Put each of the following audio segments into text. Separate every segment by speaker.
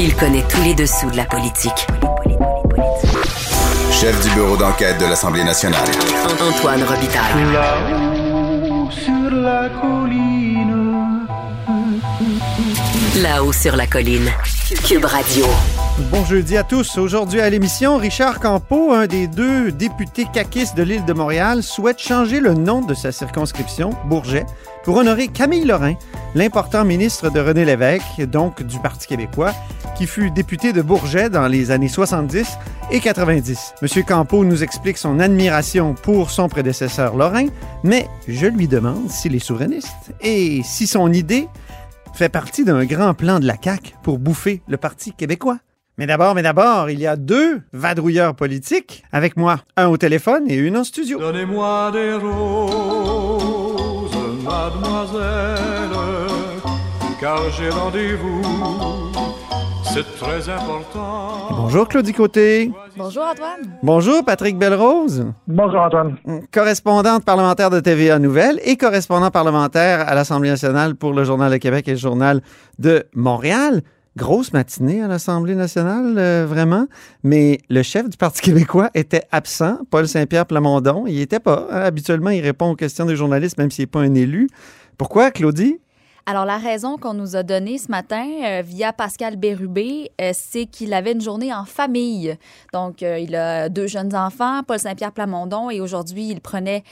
Speaker 1: Il connaît tous les dessous de la politique.
Speaker 2: Chef du bureau d'enquête de l'Assemblée nationale.
Speaker 1: Antoine Robitaille.
Speaker 3: Là-haut sur la colline.
Speaker 1: Là-haut sur la colline. Cube Radio.
Speaker 4: Bon jeudi à tous. Aujourd'hui à l'émission, Richard Campeau, un des deux députés caquistes de l'île de Montréal, souhaite changer le nom de sa circonscription, Bourget, pour honorer Camille Lorrain, l'important ministre de René Lévesque, donc du Parti québécois, qui fut député de Bourget dans les années 70 et 90. Monsieur Campeau nous explique son admiration pour son prédécesseur Lorrain, mais je lui demande s'il est souverainiste et si son idée fait partie d'un grand plan de la CAQ pour bouffer le Parti québécois. Mais d'abord, mais d'abord, il y a deux vadrouilleurs politiques avec moi, un au téléphone et une en studio.
Speaker 3: Donnez-moi des roses, mademoiselle, car j'ai rendez-vous. C'est très important.
Speaker 4: Bonjour Claudie Côté.
Speaker 5: Bonjour Antoine.
Speaker 4: Bonjour Patrick Belrose,
Speaker 6: Bonjour Antoine.
Speaker 4: correspondante parlementaire de TVA Nouvelle et correspondant parlementaire à l'Assemblée nationale pour le Journal de Québec et le Journal de Montréal. Grosse matinée à l'Assemblée nationale, euh, vraiment. Mais le chef du Parti québécois était absent, Paul Saint-Pierre Plamondon. Il était pas. hein. Habituellement, il répond aux questions des journalistes, même s'il n'est pas un élu. Pourquoi, Claudie?
Speaker 5: Alors, la raison qu'on nous a donnée ce matin euh, via Pascal Bérubé, euh, c'est qu'il avait une journée en famille. Donc, euh, il a deux jeunes enfants, Paul Saint-Pierre Plamondon, et aujourd'hui, il prenait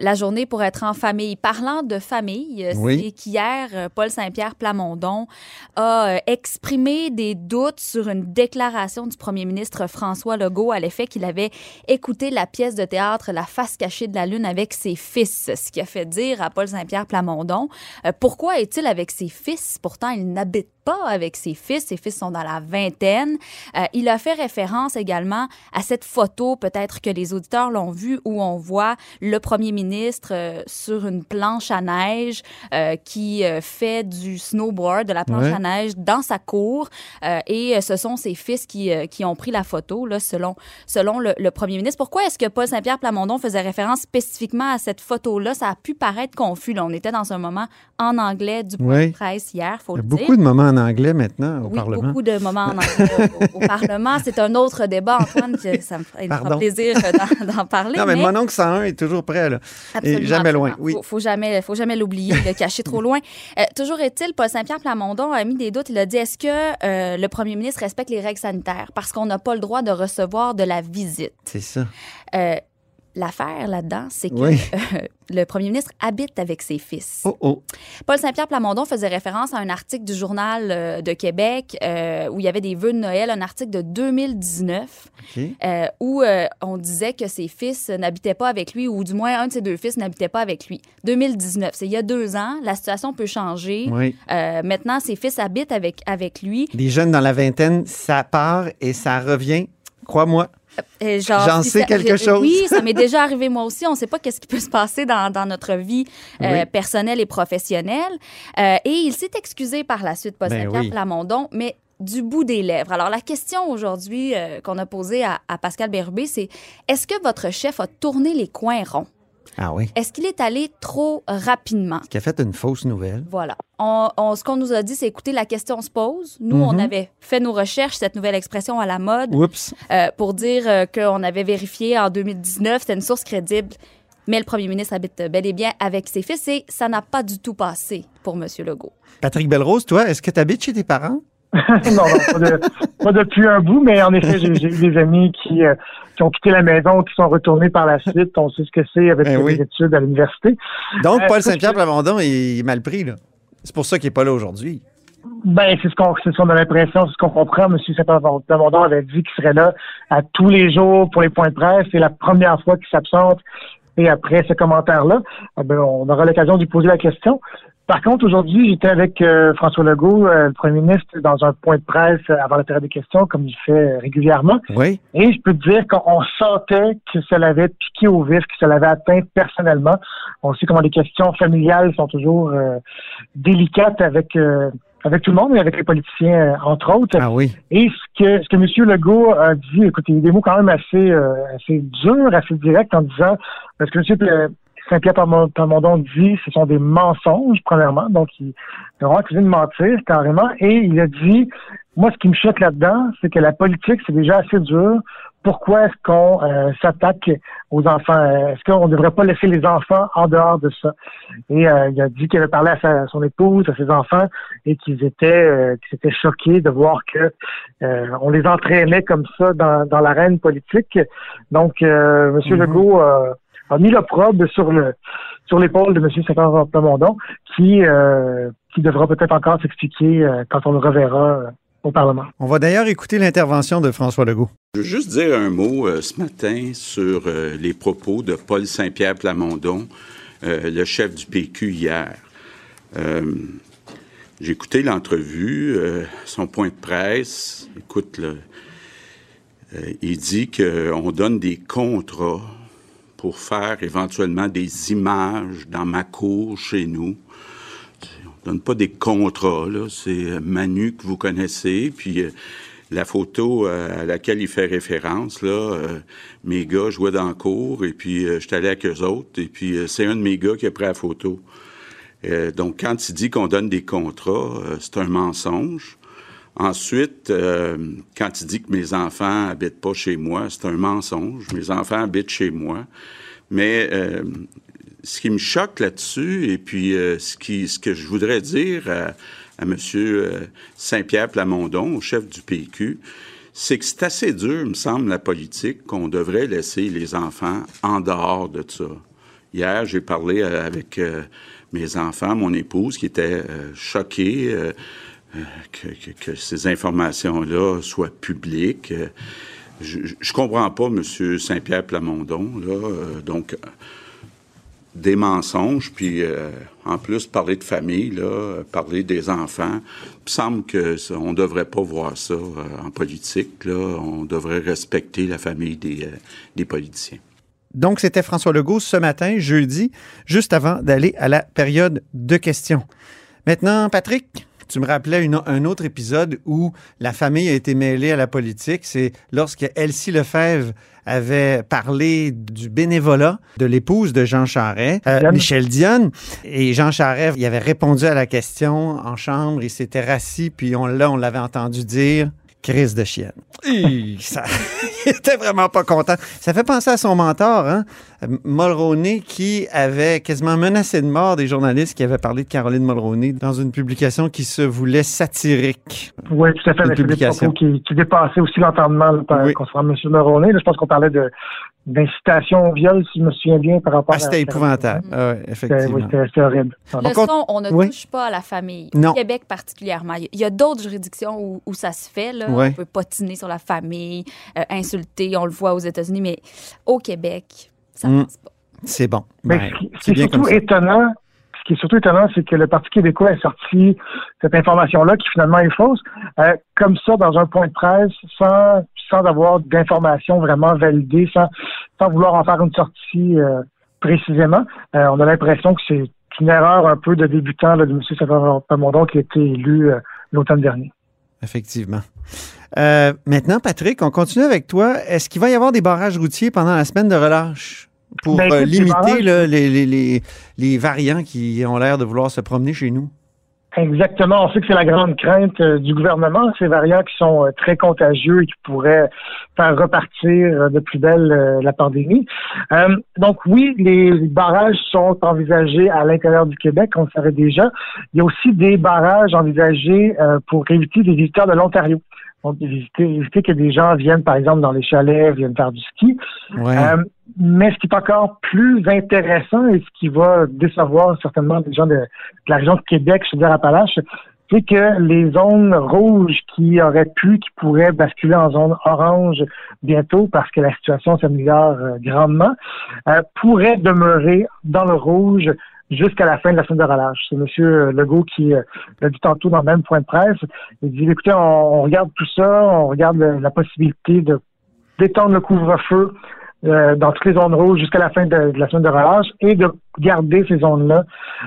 Speaker 5: la journée pour être en famille. Parlant de famille,
Speaker 4: Oui.
Speaker 5: c'est qu'hier, Paul Saint-Pierre Plamondon a exprimé des doutes sur une déclaration du premier ministre François Legault à l'effet qu'il avait écouté la pièce de théâtre La face cachée de la lune avec ses fils, ce qui a fait dire à Paul Saint-Pierre Plamondon pourquoi avec ses fils Pourtant, il n'habite pas avec ses fils. Ses fils sont dans la vingtaine. Euh, il a fait référence également à cette photo, peut-être que les auditeurs l'ont vu, où on voit le premier ministre euh, sur une planche à neige euh, qui fait du snowboard, de la planche
Speaker 4: Ouais.
Speaker 5: à neige dans sa cour. Et ce sont ses fils qui, qui ont pris la photo, là, selon, selon le, le premier ministre. Pourquoi est-ce que Paul Saint-Pierre Plamondon faisait référence spécifiquement à cette photo-là? Ça a pu paraître confus. Là. On était dans un moment en anglais du point de presse hier, faut
Speaker 4: Il y a
Speaker 5: le dire.
Speaker 4: beaucoup de moments en anglais maintenant au
Speaker 5: Oui,
Speaker 4: Parlement.
Speaker 5: beaucoup de moments en anglais au, au Parlement. C'est un autre débat, Antoine, que ça me fera, plaisir euh, d'en- parler.
Speaker 4: Non, mais, mon oncle 101 est toujours prêt, là.
Speaker 5: Absolument,
Speaker 4: Et jamais loin, oui.
Speaker 5: Faut, faut jamais, faut jamais l'oublier, le cacher trop loin. Euh, toujours est-il, Paul Saint-Pierre Plamondon a mis des doutes. Il a dit est-ce que euh, le premier ministre respecte les règles sanitaires? Parce qu'on n'a pas le droit de recevoir de la visite.
Speaker 4: C'est ça.
Speaker 5: Euh, L'affaire là-dedans, c'est que
Speaker 4: Oui.
Speaker 5: euh, le premier ministre habite avec ses fils.
Speaker 4: Oh, oh.
Speaker 5: Paul Saint-Pierre Plamondon faisait référence à un article du Journal euh, de Québec euh, où il y avait des vœux de Noël, un article de 2019
Speaker 4: OK.
Speaker 5: euh, où on disait que ses fils n'habitaient pas avec lui, ou du moins un de ses deux fils n'habitait pas avec lui. 2019, c'est il y a deux ans. La situation peut changer.
Speaker 4: Oui.
Speaker 5: Maintenant, ses fils habitent avec, avec lui.
Speaker 4: Les jeunes dans la vingtaine, ça part et ça revient. Crois-moi.
Speaker 5: Et genre,
Speaker 4: J'en
Speaker 5: si
Speaker 4: sais
Speaker 5: ça-
Speaker 4: quelque chose.
Speaker 5: Oui, ça m'est déjà arrivé moi aussi. On ne sait pas qu'est-ce qui peut se passer dans, dans notre vie euh,
Speaker 4: Oui.
Speaker 5: personnelle et professionnelle. Euh, et il s'est excusé par la suite, Paul
Speaker 4: Ben oui.
Speaker 5: Plamondon, mais du bout des lèvres. Alors, la question aujourd'hui euh, qu'on a posée à, à Pascal Bérubé, c'est est-ce que votre chef a tourné les coins ronds?
Speaker 4: Ah oui.
Speaker 5: Est-ce qu'il est allé trop rapidement?
Speaker 4: Qui a fait une fausse nouvelle.
Speaker 5: Voilà. On, on- ce qu'on nous a dit, c'est écoutez, la question se pose. Nous, on
Speaker 4: Mhm.
Speaker 5: avait fait nos recherches, cette nouvelle expression à la mode,
Speaker 4: Oups.
Speaker 5: euh, pour dire euh, qu'on avait vérifié en 2019, c'était une source crédible. Mais le premier ministre habite bel et bien avec ses fils et ça n'a pas du tout passé pour M. Legault.
Speaker 4: Patrick Belrose, toi, est-ce que tu habites chez tes parents?
Speaker 6: non, non, pas, de- pas depuis un bout, mais en effet, j'ai eu des amis qui, euh, qui ont quitté la maison, qui sont retournés par la suite. On sait ce que c'est avec
Speaker 4: Ben
Speaker 6: les
Speaker 4: oui.
Speaker 6: études à l'université.
Speaker 4: Donc,
Speaker 6: Euh,
Speaker 4: Paul Saint-Pierre Plamondon est mal pris, là. C'est pour ça qu'il n'est pas là aujourd'hui.
Speaker 6: Ben, c'est ce qu'on ce qu'on a l'impression, c'est ce qu'on comprend. Monsieur Saint-Plamondon avait dit qu'il serait là à tous les jours pour les points de presse. C'est la première fois qu'il s'absente. Et après ce commentaire-là, eh ben, on aura l'occasion de lui poser la question. Par contre, aujourd'hui, j'étais avec euh, François Legault, euh, le premier ministre, dans un point de presse avant la période des questions, comme il fait régulièrement.
Speaker 4: Oui.
Speaker 6: Et je peux te dire qu'on sentait que ça l'avait piqué au vif, que ça l'avait atteint personnellement. On sait comment les questions familiales sont toujours euh, délicates avec avec tout le monde, mais avec les politiciens, entre autres.
Speaker 4: Ah oui.
Speaker 6: Et ce que ce que M. Legault a dit, écoutez, il y a des mots quand même assez assez durs, assez directs en disant parce que M. Saint-Pierre Plamondon dit ce sont des mensonges, premièrement. Donc, il a vraiment accusé de mentir, carrément. Et il a dit, moi, ce qui me choque là-dedans, c'est que la politique, c'est déjà assez dur. Pourquoi est-ce qu'on euh, s'attaque aux enfants? Est-ce qu'on ne devrait pas laisser les enfants en dehors de ça? Et euh, il a dit qu'il avait parlé à, son épouse, à ses enfants, et qu'ils étaient, euh, qu'ils étaient choqués de voir que on les entraînait comme ça dans, dans l'arène politique. Donc, M. Mm-hmm. Legault a mis l'opprobre sur le sur l'épaule de M. Saint-Pierre Plamondon, qui euh, qui devra peut-être encore s'expliquer euh, quand on le reverra euh, au Parlement.
Speaker 4: On va d'ailleurs écouter l'intervention de François Legault.
Speaker 7: Je veux juste dire un mot ce matin sur les propos de Paul Saint-Pierre Plamondon, le chef du PQ hier. J'ai écouté l'entrevue, son point de presse. Écoute, il dit qu'on donne des contrats pour faire éventuellement des images dans ma cour chez nous. On donne pas des contrats. C'est Manu que vous connaissez, puis euh, la photo euh, à laquelle il fait référence, là, euh, mes gars jouaient dans la cour, et puis je suis allé avec eux autres, et puis c'est un de mes gars qui a pris la photo. donc, quand il dit qu'on donne des contrats, c'est un mensonge. Ensuite, euh, quand il dit que mes enfants habitent pas chez moi, c'est un mensonge. Mes enfants habitent chez moi. Mais euh, ce qui me choque là-dessus, et puis euh, ce, qui, ce que je voudrais dire à, à M. Saint-Pierre Plamondon, au chef du PQ, c'est que c'est assez dur, me semble, la politique, qu'on devrait laisser les enfants en dehors de ça. Hier, j'ai parlé avec mes enfants, mon épouse, qui était choquée que, ces informations-là soient publiques. Je, je comprends pas, M. Saint-Pierre Plamondon, euh, donc des mensonges, puis euh, en plus parler de famille, parler des enfants. Il me semble que on devrait pas voir ça euh, en politique. On devrait respecter la famille des politiciens.
Speaker 4: Donc, c'était François Legault ce matin, jeudi, juste avant d'aller à la période de questions. Maintenant, Patrick, tu me rappelais un autre épisode où la famille a été mêlée à la politique. C'est lorsque Elsie Lefebvre avait parlé du bénévolat de l'épouse de Jean Charest, euh, Michel Dionne. Et Jean Charest, il avait répondu à la question en chambre, il s'était rassis, puis on, là, on l'avait entendu dire crise de chienne. ça, il était vraiment pas content. Ça fait penser à son mentor, hein? Mulroney, qui avait quasiment menacé de mort des journalistes qui avaient parlé de Caroline Mulroney dans une publication qui se voulait satirique.
Speaker 6: Oui, tout à fait. Une publication. Qui, qui dépassait aussi l'entendement concernant M. Mulroney. je pense qu'on parlait de d'incitation au viol, si je me souviens bien, par rapport
Speaker 4: ah, C'était épouvantable, ah, effectivement.
Speaker 6: C'était horrible.
Speaker 5: Le son, on ne touche pas à la famille. Au Québec particulièrement. Il y a d'autres juridictions où, ça se fait. Là. On peut potiner sur la famille, euh, insulter, on le voit aux États-Unis, mais au Québec, ça mm. passe pas.
Speaker 4: C'est bon.
Speaker 6: Mais ce qui est surtout étonnant, ce qui est surtout étonnant, c'est que le Parti québécois a sorti cette information-là, qui finalement est fausse, euh, comme ça, dans un point de presse, sans sans avoir d'informations vraiment validées, sans, sans vouloir en faire une sortie euh, précisément. Euh, on a l'impression que c'est une erreur un peu de débutant de M. Pamondon qui a été élu euh, l'automne dernier.
Speaker 4: Effectivement. maintenant, Patrick, on continue avec toi. Est-ce qu'il va y avoir des barrages routiers pendant la semaine de relâche? Pour ben, limiter les, les, les, les variants qui ont l'air de vouloir se promener chez nous?
Speaker 6: Exactement. On sait que c'est la grande crainte euh, du gouvernement, ces variants qui sont euh, très contagieux et qui pourraient faire repartir euh, de plus belle la pandémie. donc oui, les barrages sont envisagés à l'intérieur du Québec, on le savait déjà. Il y a aussi des barrages envisagés pour éviter des visiteurs de l'Ontario. Éviter que des gens viennent, par exemple, dans les chalets, viennent faire du ski. Euh, mais ce qui est encore plus intéressant et ce qui va décevoir certainement les gens de, la région de Québec, je veux dire Appalaches, c'est que les zones rouges qui auraient pu, qui pourraient basculer en zone orange bientôt parce que la situation s'améliore euh, grandement, euh, pourraient demeurer dans le rouge jusqu'à la fin de la semaine de relâche. C'est M. Legault qui l'a dit tantôt dans le même point de presse. Il dit, écoutez, on, regarde tout ça, on regarde la possibilité de d'étendre le couvre-feu euh, dans toutes les zones rouges jusqu'à la fin de, la semaine de relâche et de garder ces zones-là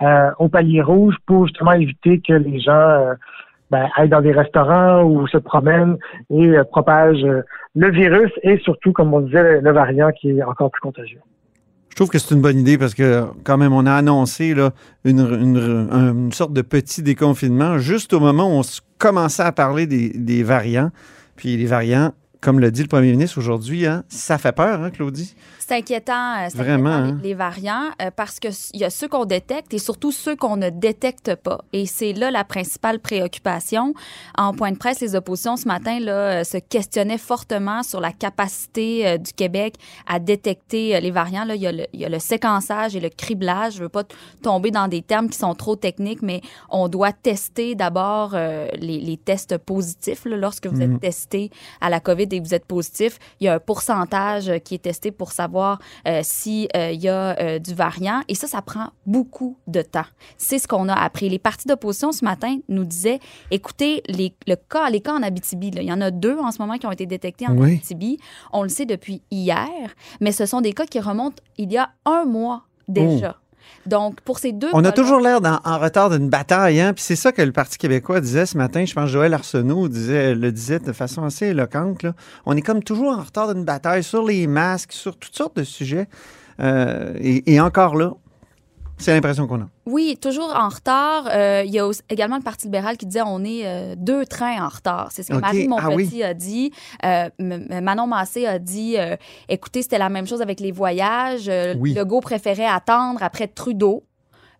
Speaker 6: euh, au palier rouge pour justement éviter que les gens euh, ben, aillent dans des restaurants ou se promènent et propagent le virus et surtout, comme on disait, le variant qui est encore plus contagieux.
Speaker 4: Je trouve que c'est une bonne idée parce que quand même, on a annoncé là, une, une, sorte de petit déconfinement juste au moment où on commençait à parler des, variants. Puis les variants, comme le dit le premier ministre aujourd'hui, hein, ça fait peur, hein, Claudie?
Speaker 5: C'est inquiétant, euh, Vraiment, hein? les, variants euh, parce qu'il y a ceux qu'on détecte et surtout ceux qu'on ne détecte pas. Et c'est là la principale préoccupation. En point de presse, les oppositions ce matin là, euh, se questionnaient fortement sur la capacité du Québec à détecter les variants. Là, il, y a le, il y a le séquençage et le criblage. Je ne veux pas tomber dans des termes qui sont trop techniques, mais on doit tester d'abord les, les, tests positifs. Là, lorsque vous êtes mhm. testé à la COVID et que vous êtes positif, il y a un pourcentage qui est testé pour savoir voir euh, s'il euh, y a euh, du variant. Et ça, ça prend beaucoup de temps. C'est ce qu'on a appris. Les partis d'opposition ce matin nous disaient, écoutez, les, le cas, les cas en Abitibi, il y en a deux en ce moment qui ont été détectés en Abitibi. On le sait depuis hier, mais ce sont des cas qui remontent il y a un mois déjà. Oh. Donc, pour ces deux.
Speaker 4: On a toujours l'air en retard d'une bataille, hein? Puis c'est ça que le Parti québécois disait ce matin. Je pense que Joël Arsenault disait, le disait de façon assez éloquente. Là. On est comme toujours en retard d'une bataille sur les masques, sur toutes sortes de sujets. Euh, et, encore là, c'est l'impression qu'on a.
Speaker 5: Oui, toujours en retard. Euh, il y a également le Parti libéral qui disait on est euh, deux trains en retard. C'est ce que Marie ah Montpetit a dit. Euh, Manon Massé a dit écoutez, c'était la même chose avec les voyages. Legault préférait attendre après Trudeau.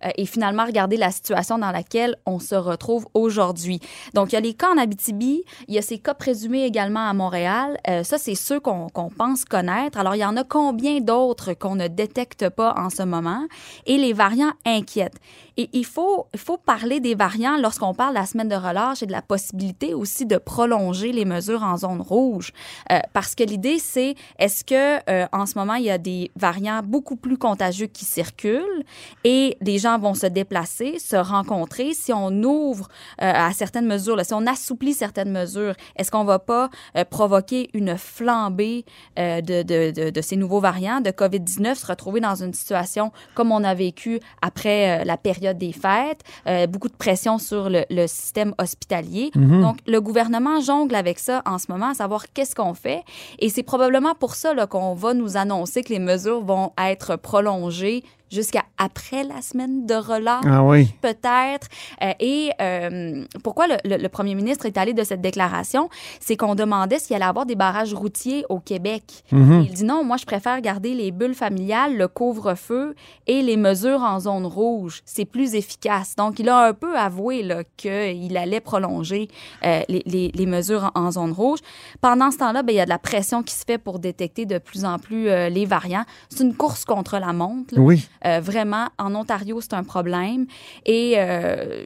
Speaker 5: Euh, et finalement regarder la situation dans laquelle on se retrouve aujourd'hui. Donc, il y a les cas en Abitibi, il y a ces cas présumés également à Montréal. Euh, ça, c'est ceux qu'on pense connaître. Alors, il y en a combien d'autres qu'on ne détecte pas en ce moment? Et les variants inquiètent. Et il faut, il faut parler des variants lorsqu'on parle de la semaine de relâche et de la possibilité aussi de prolonger les mesures en zone rouge. Euh, parce que l'idée, c'est est-ce que en ce moment, il y a des variants beaucoup plus contagieux qui circulent et les gens vont se déplacer, se rencontrer. Si on ouvre euh, à certaines mesures, là, si on assouplit certaines mesures, est-ce qu'on va pas euh, provoquer une flambée euh, de, de, de, ces nouveaux variants de COVID-19, se retrouver dans une situation comme on a vécu après la période des fêtes, beaucoup de pression sur le, le système hospitalier. Mm-hmm. Donc, le gouvernement jongle avec ça en ce moment, à savoir qu'est-ce qu'on fait. Et c'est probablement pour ça qu'on va nous annoncer que les mesures vont être prolongées jusqu'à après la semaine de relâche,
Speaker 4: ah oui.
Speaker 5: peut-être. Euh, et euh, pourquoi le, le, premier ministre est allé de cette déclaration? C'est qu'on demandait s'il allait avoir des barrages routiers au Québec.
Speaker 4: Mhm.
Speaker 5: Il dit non, moi, je préfère garder les bulles familiales, le couvre-feu et les mesures en zone rouge. C'est plus efficace. Donc, il a un peu avoué qu'il allait prolonger euh, les, les, les, mesures en, zone rouge. Pendant ce temps-là, ben, il y a de la pression qui se fait pour détecter de plus en plus les variants. C'est une course contre la montre.
Speaker 4: Oui.
Speaker 5: Euh, vraiment, en Ontario, c'est un problème. Et euh,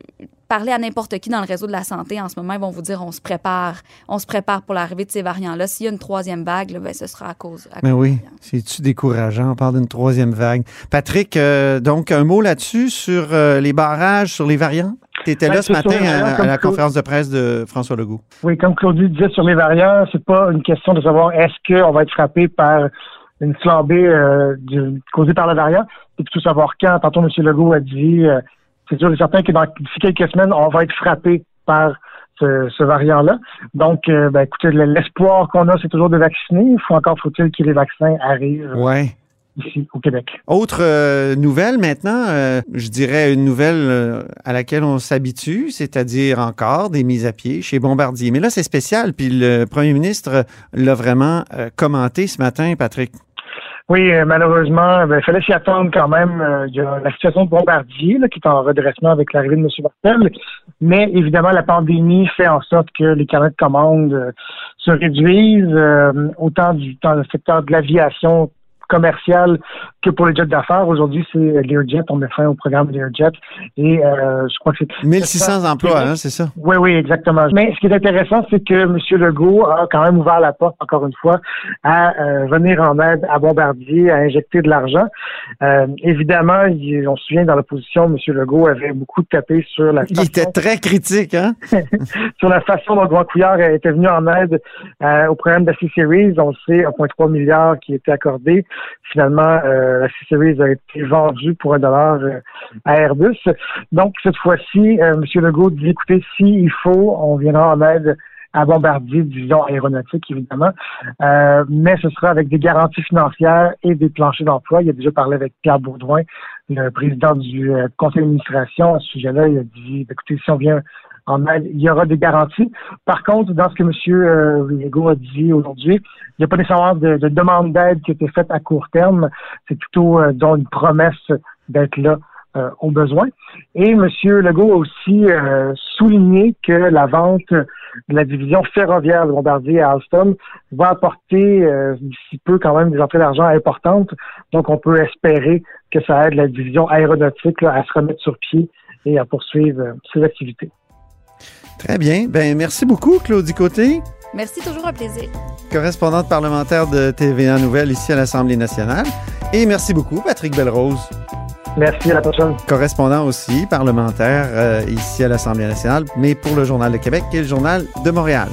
Speaker 5: parler à n'importe qui dans le réseau de la santé en ce moment, ils vont vous dire on se prépare, on se prépare pour l'arrivée de ces variants-là. S'il y a une troisième vague, ben, ce sera à cause.
Speaker 4: Mais oui, c'est-tu décourageant? On parle d'une troisième vague. Patrick, euh, donc un mot là-dessus sur les barrages, sur les variants? Tu étais là ce matin à, la conférence de presse de François Legault.
Speaker 6: Oui, comme Claudie disait sur les variants, c'est pas une question de savoir est-ce qu'on va être frappé par une flambée euh, causée par le variant. Et tout savoir quand. Tantôt, M. Legault a dit, euh, c'est sûr et certain que dans d'ici quelques semaines, on va être frappé par ce, variant-là. Donc, euh, ben, écoutez, l'espoir qu'on a, c'est toujours de vacciner. Il faut encore faut-il que les vaccins arrivent.
Speaker 4: Ouais.
Speaker 6: Ici, au Québec.
Speaker 4: Autre nouvelle maintenant, je dirais une nouvelle à laquelle on s'habitue, c'est-à-dire encore des mises à pied chez Bombardier. Mais là, c'est spécial, puis le premier ministre l'a vraiment commenté ce matin, Patrick.
Speaker 6: Oui, euh, malheureusement, ben, il fallait s'y attendre quand même. Euh, il y a la situation de Bombardier là, qui est en redressement avec l'arrivée de M. Martel. Mais évidemment, la pandémie fait en sorte que les carnets de commandes euh, se réduisent, autant du dans le secteur de l'aviation commercial que pour les jets d'affaires. Aujourd'hui, c'est Learjet. On met fin au programme Learjet. Et euh, je crois que c'est...
Speaker 4: 1600 emplois, hein, c'est ça?
Speaker 6: Oui, oui, exactement. Mais ce qui est intéressant, c'est que M. Legault a quand même ouvert la porte, encore une fois, à euh, venir en aide à Bombardier, à injecter de l'argent. Euh, évidemment, on se souvient, dans l'opposition, M. Legault avait beaucoup tapé sur la
Speaker 4: façon... Il était très critique, hein?
Speaker 6: sur la façon dont Grand Couillard était venu en aide au programme de la C-Series. On sait, 1,3 milliard qui était accordé. Finalement, euh, la C-Series a été vendue pour un dollar euh, à Airbus. Donc, cette fois-ci, euh, M. Legault dit, écoutez, s'il faut, on viendra en aide à Bombardier, division aéronautique, évidemment. mais ce sera avec des garanties financières et des planchers d'emploi. Il a déjà parlé avec Pierre Baudouin, le président du conseil d'administration à ce sujet-là. Il a dit, écoutez, si on vient il y aura des garanties. Par contre, dans ce que M. Euh, Legault a dit aujourd'hui, il n'y a pas nécessairement de, demande d'aide qui a été faite à court terme. C'est plutôt euh, dans une promesse d'être là euh, au besoin. Et M. Legault a aussi euh, souligné que la vente de la division ferroviaire de Bombardier à Alstom va apporter d'ici peu quand même des entrées d'argent importantes. Donc, on peut espérer que ça aide la division aéronautique à se remettre sur pied et à poursuivre ses activités.
Speaker 4: Très bien. Ben, merci beaucoup, Claudie Côté.
Speaker 5: Merci, toujours un plaisir.
Speaker 4: Correspondante parlementaire de TVA Nouvelle ici à l'Assemblée nationale. Et merci beaucoup, Patrick Belrose.
Speaker 6: Merci, à la prochaine.
Speaker 4: Correspondant aussi, parlementaire euh, ici à l'Assemblée nationale, mais pour le Journal de Québec et le Journal de Montréal.